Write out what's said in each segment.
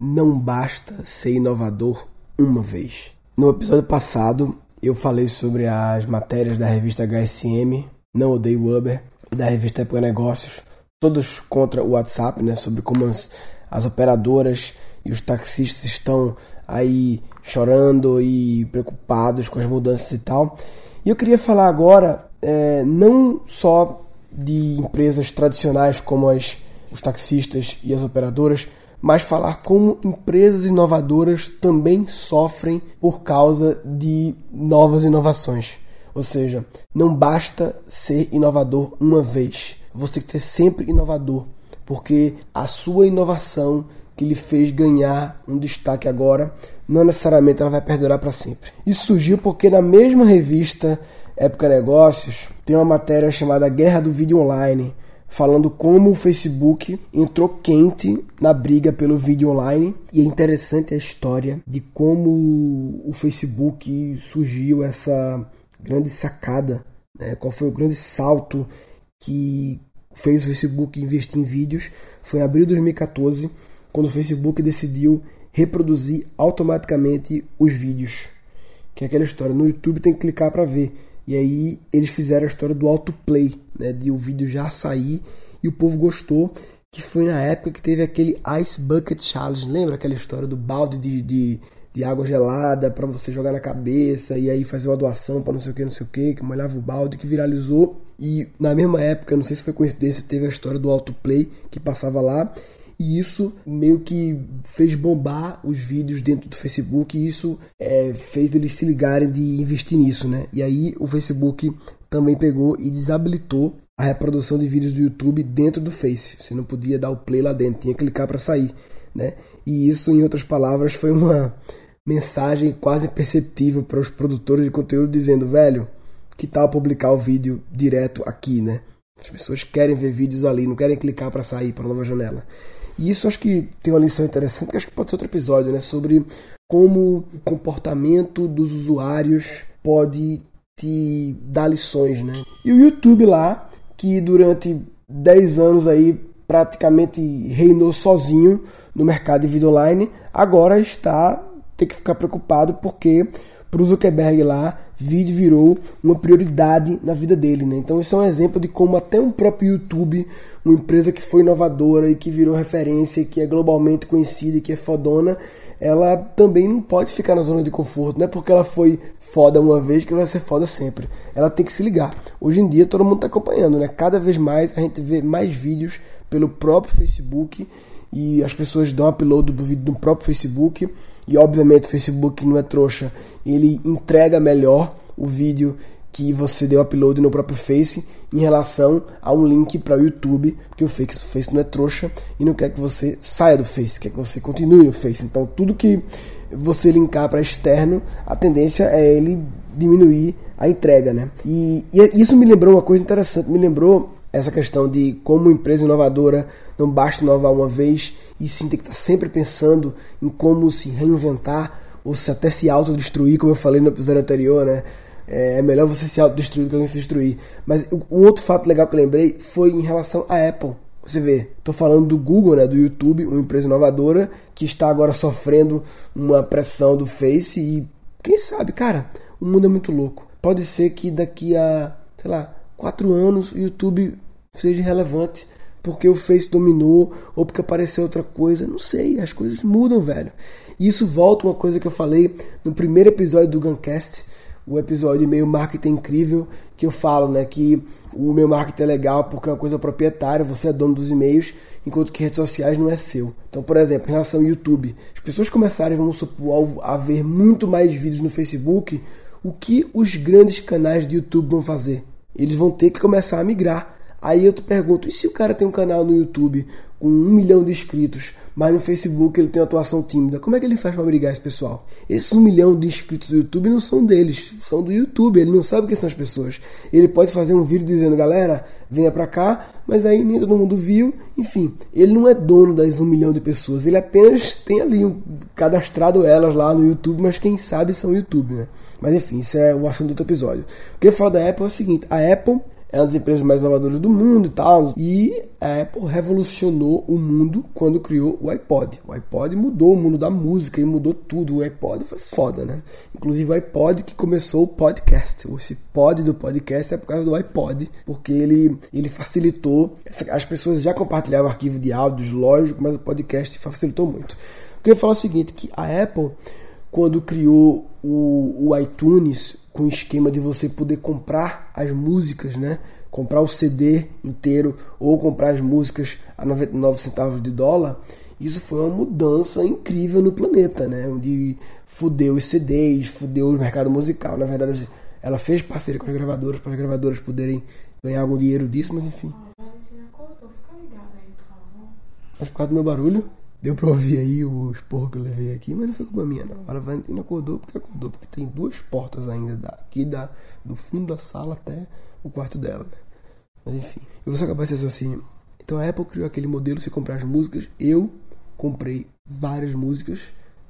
Não basta ser inovador uma vez. No episódio passado, eu falei sobre as matérias da revista HSM, Não Odeio Uber, e da revista Época Negócios, todos contra o WhatsApp, né, sobre como as, as operadoras e os taxistas estão aí chorando e preocupados com as mudanças e tal. E eu queria falar agora é, não só de empresas tradicionais como as, os taxistas e as operadoras, mas falar como empresas inovadoras também sofrem por causa de novas inovações. Ou seja, não basta ser inovador uma vez, você tem que ser sempre inovador, porque a sua inovação que lhe fez ganhar um destaque agora, não necessariamente ela vai perdurar para sempre. Isso surgiu porque na mesma revista Época Negócios tem uma matéria chamada Guerra do Vídeo Online, falando como o Facebook entrou quente na briga pelo vídeo online. E é interessante a história de como o Facebook surgiu essa grande sacada, né? qual foi o grande salto que fez o Facebook investir em vídeos. Foi em abril de 2014, quando o Facebook decidiu reproduzir automaticamente os vídeos. Que é aquela história, no YouTube tem que clicar para ver. E aí eles fizeram a história do autoplay, né, de o vídeo já sair e o povo gostou, que foi na época que teve aquele Ice Bucket Challenge, lembra aquela história do balde de, de, de água gelada para você jogar na cabeça e aí fazer uma doação para não sei o que, não sei o que, que molhava o balde, que viralizou. E na mesma época, não sei se foi coincidência, teve a história do autoplay que passava lá e isso meio que fez bombar os vídeos dentro do Facebook e isso é, fez eles se ligarem de investir nisso, né? E aí o Facebook também pegou e desabilitou a reprodução de vídeos do YouTube dentro do Face. Você não podia dar o play lá dentro, tinha que clicar para sair, né? E isso, em outras palavras, foi uma mensagem quase perceptível para os produtores de conteúdo dizendo, velho, que tal publicar o vídeo direto aqui, né? As pessoas querem ver vídeos ali, não querem clicar para sair para nova janela. E isso acho que tem uma lição interessante, que acho que pode ser outro episódio, né? Sobre como o comportamento dos usuários pode te dar lições, né? E o YouTube lá, que durante 10 anos aí praticamente reinou sozinho no mercado de vídeo online, agora está tem que ficar preocupado porque para o Zuckerberg lá, vídeo virou uma prioridade na vida dele. Né? Então isso é um exemplo de como até um próprio YouTube, uma empresa que foi inovadora e que virou referência, que é globalmente conhecida e que é fodona, ela também não pode ficar na zona de conforto. Não é porque ela foi foda uma vez que ela vai ser foda sempre. Ela tem que se ligar. Hoje em dia todo mundo está acompanhando, né? Cada vez mais a gente vê mais vídeos pelo próprio Facebook e as pessoas dão upload do vídeo no próprio Facebook e obviamente o Facebook não é trouxa, ele entrega melhor o vídeo que você deu upload no próprio Face em relação a um link para o YouTube, porque o Face, o Face não é trouxa e não quer que você saia do Face, quer que você continue no Face. Então tudo que você linkar para externo, a tendência é ele diminuir a entrega, né? E, e isso me lembrou uma coisa interessante, me lembrou essa questão de como empresa inovadora não basta inovar uma vez e sim tem que estar sempre pensando em como se reinventar ou se até se autodestruir, como eu falei no episódio anterior, né? É, é melhor você se autodestruir do que alguém se destruir. Mas um outro fato legal que eu lembrei foi em relação à Apple. Você vê, estou falando do Google, né, do YouTube, uma empresa inovadora que está agora sofrendo uma pressão do Face e quem sabe, cara, o mundo é muito louco. Pode ser que daqui a, sei lá, quatro anos o YouTube seja relevante porque o Face dominou ou porque apareceu outra coisa. Não sei, as coisas mudam, velho. E isso volta uma coisa que eu falei no primeiro episódio do Guncast, o episódio meio marketing incrível, que eu falo, né, que o meu marketing é legal porque é uma coisa proprietária, você é dono dos e-mails, enquanto que redes sociais não é seu. Então, por exemplo, em relação ao YouTube, as pessoas começarem, vamos supor, a ver muito mais vídeos no Facebook, o que os grandes canais de YouTube vão fazer? Eles vão ter que começar a migrar Aí eu te pergunto, e se o cara tem um canal no YouTube com um milhão de inscritos, mas no Facebook ele tem uma atuação tímida, como é que ele faz para brigar esse pessoal? Esses um milhão de inscritos do YouTube não são deles, são do YouTube, ele não sabe quem são as pessoas. Ele pode fazer um vídeo dizendo, galera, venha para cá, mas aí nem todo mundo viu, enfim, ele não é dono das um milhão de pessoas, ele apenas tem ali um, cadastrado elas lá no YouTube, mas quem sabe são YouTube, né? Mas enfim, isso é o assunto do outro episódio. O que eu falo da Apple é o seguinte, a Apple é uma das empresas mais inovadoras do mundo e tal. E a Apple revolucionou o mundo quando criou o iPod. O iPod mudou o mundo da música e mudou tudo. O iPod foi foda, né? Inclusive o iPod que começou o podcast. Esse pod do podcast é por causa do iPod, porque ele, ele facilitou. As pessoas já compartilhavam arquivo de áudios, lógico, mas o podcast facilitou muito. Eu queria falar o seguinte, que a Apple, quando criou o, o iTunes, com o esquema de você poder comprar as músicas, né? Comprar o CD inteiro ou comprar as músicas a 99 centavos de dólar. Isso foi uma mudança incrível no planeta, né? Onde fudeu os CDs, fudeu o mercado musical. Na verdade, ela fez parceria com as gravadoras para as gravadoras poderem ganhar algum dinheiro disso, mas enfim. Mas por causa do meu barulho, Deu pra ouvir aí o esporro que eu levei aqui, mas não foi culpa minha, não. A Valentina acordou porque acordou, porque tem duas portas ainda daqui da, do fundo da sala até o quarto dela, né? Mas enfim, eu vou só acabar esse raciocínio. Então a Apple criou aquele modelo de você comprar as músicas. Eu comprei várias músicas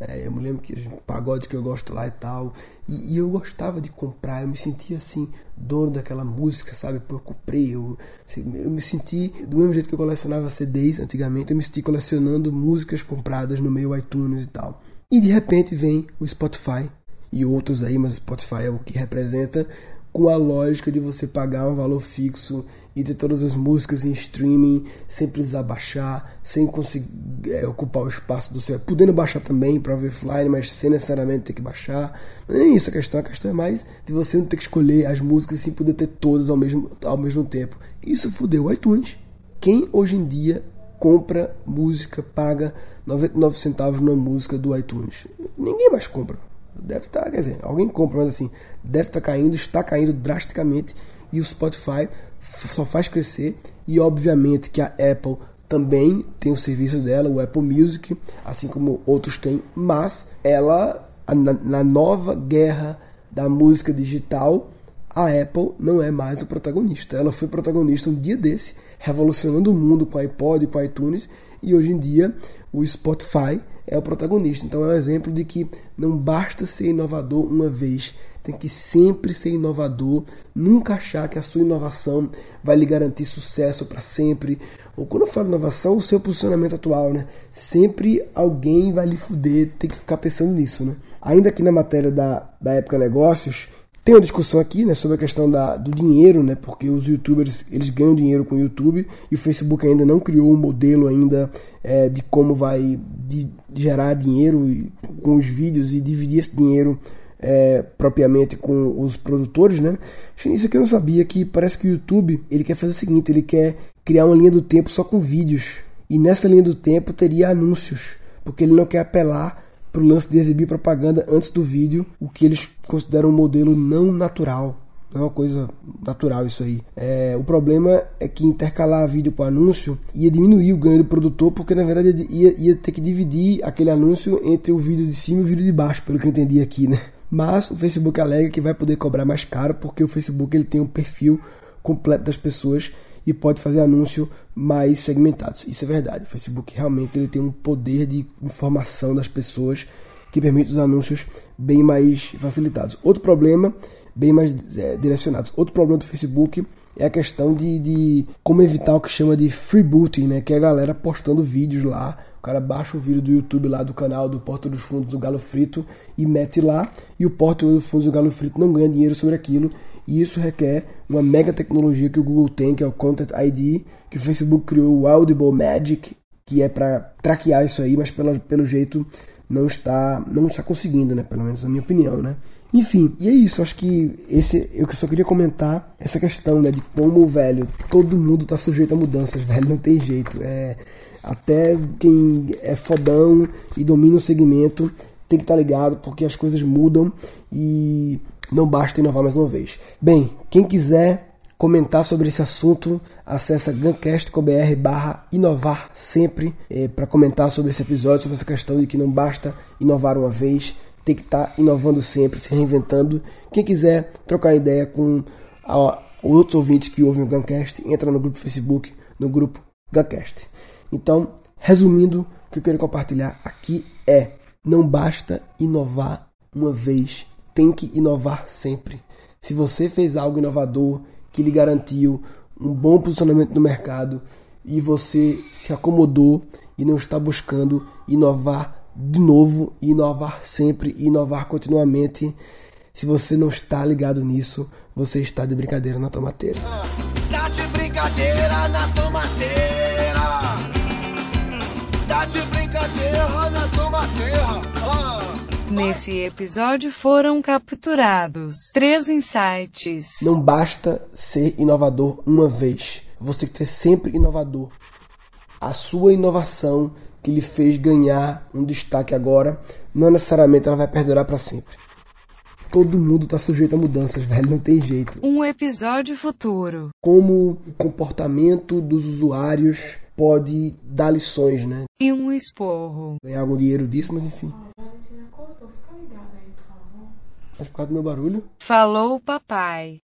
é, eu me lembro que pagodes que eu gosto lá e tal. E, e, eu gostava de comprar, eu me sentia assim, dono daquela música, sabe? Eu comprei, eu, assim, eu me senti, do mesmo jeito que eu colecionava CDs antigamente, eu me senti colecionando músicas compradas no meu iTunes e tal. E de repente vem o Spotify e outros aí, mas o Spotify é o que representa com a lógica de você pagar um valor fixo e ter todas as músicas em streaming sem precisar baixar, sem conseguir é, ocupar o espaço do seu. Podendo baixar também para ver offline, mas sem necessariamente ter que baixar. Não é isso a questão, a questão é mais de você não ter que escolher as músicas sem poder ter todas ao mesmo, ao mesmo tempo. Isso fudeu o iTunes. Quem hoje em dia compra música, paga 99 centavos na música do iTunes? Ninguém mais compra. Deve estar, tá, quer dizer, alguém compra, mas assim, deve estar tá caindo, está caindo drasticamente e o Spotify só faz crescer e obviamente que a Apple também tem o serviço dela, o Apple Music, assim como outros têm, mas ela na, na nova guerra da música digital, a Apple não é mais o protagonista. Ela foi protagonista um dia desse, revolucionando o mundo com o iPod e com o iTunes, e hoje em dia o Spotify é o protagonista. Então é um exemplo de que não basta ser inovador uma vez, tem que sempre ser inovador, nunca achar que a sua inovação vai lhe garantir sucesso para sempre. Ou quando eu falo inovação, o seu posicionamento atual, né? Sempre alguém vai lhe fuder, tem que ficar pensando nisso, né? Ainda aqui na matéria da, da época negócios, tem uma discussão aqui né, sobre a questão da, do dinheiro, né, porque os youtubers eles ganham dinheiro com o YouTube e o Facebook ainda não criou um modelo ainda é, de como vai de gerar dinheiro com os vídeos e dividir esse dinheiro é, propriamente com os produtores, né? Isso aqui eu não sabia que parece que o YouTube ele quer fazer o seguinte, ele quer criar uma linha do tempo só com vídeos e nessa linha do tempo teria anúncios, porque ele não quer apelar para o lance de exibir propaganda antes do vídeo, o que eles consideram um modelo não natural. Não é uma coisa natural isso aí. É, o problema é que intercalar vídeo com anúncio ia diminuir o ganho do produtor, porque na verdade ia, ia ter que dividir aquele anúncio entre o vídeo de cima e o vídeo de baixo, pelo que eu entendi aqui, né? Mas o Facebook alega que vai poder cobrar mais caro, porque o Facebook ele tem um perfil completo das pessoas e pode fazer anúncio mais segmentados. Isso é verdade. O Facebook realmente ele tem um poder de informação das pessoas que permite os anúncios bem mais facilitados. Outro problema, bem mais é, direcionados. Outro problema do Facebook é a questão de, de como evitar o que chama de freebooting, né? Que é a galera postando vídeos lá. O cara baixa o vídeo do YouTube lá do canal do Porto dos Fundos do Galo Frito e mete lá. E o Porto dos Fundos do Galo Frito não ganha dinheiro sobre aquilo e isso requer uma mega tecnologia que o Google tem, que é o Content ID, que o Facebook criou o Audible Magic, que é para traquear isso aí, mas pelo, pelo jeito não está não está conseguindo, né? Pelo menos na minha opinião, né? Enfim, e é isso. Acho que esse eu só queria comentar essa questão, né, de como, velho, todo mundo tá sujeito a mudanças, velho, não tem jeito. É até quem é fodão e domina o segmento tem que estar tá ligado porque as coisas mudam e não basta inovar mais uma vez. Bem, quem quiser comentar sobre esse assunto, acessa guncast.com.br barra inovar sempre é, para comentar sobre esse episódio, sobre essa questão de que não basta inovar uma vez, tem que estar tá inovando sempre, se reinventando. Quem quiser trocar ideia com a, outros ouvintes que ouvem o Guncast, entra no grupo Facebook, no grupo Guncast. Então, resumindo, o que eu quero compartilhar aqui é não basta inovar uma vez tem que inovar sempre. Se você fez algo inovador que lhe garantiu um bom posicionamento no mercado e você se acomodou e não está buscando inovar de novo, inovar sempre, inovar continuamente. Se você não está ligado nisso, você está de brincadeira na tomateira. Tá de brincadeira na tomateira. Tá de brincadeira na tomateira. Ah. Nesse episódio foram capturados três insights. Não basta ser inovador uma vez. Você tem que ser sempre inovador. A sua inovação que lhe fez ganhar um destaque agora, não necessariamente ela vai perdurar para sempre. Todo mundo está sujeito a mudanças, velho, não tem jeito. Um episódio futuro. Como o comportamento dos usuários pode dar lições, né? E um esporro. Ganhar algum dinheiro disso, mas enfim. Valentina acordou, fica ligada aí, por favor. Mas por causa do meu barulho? Falou papai.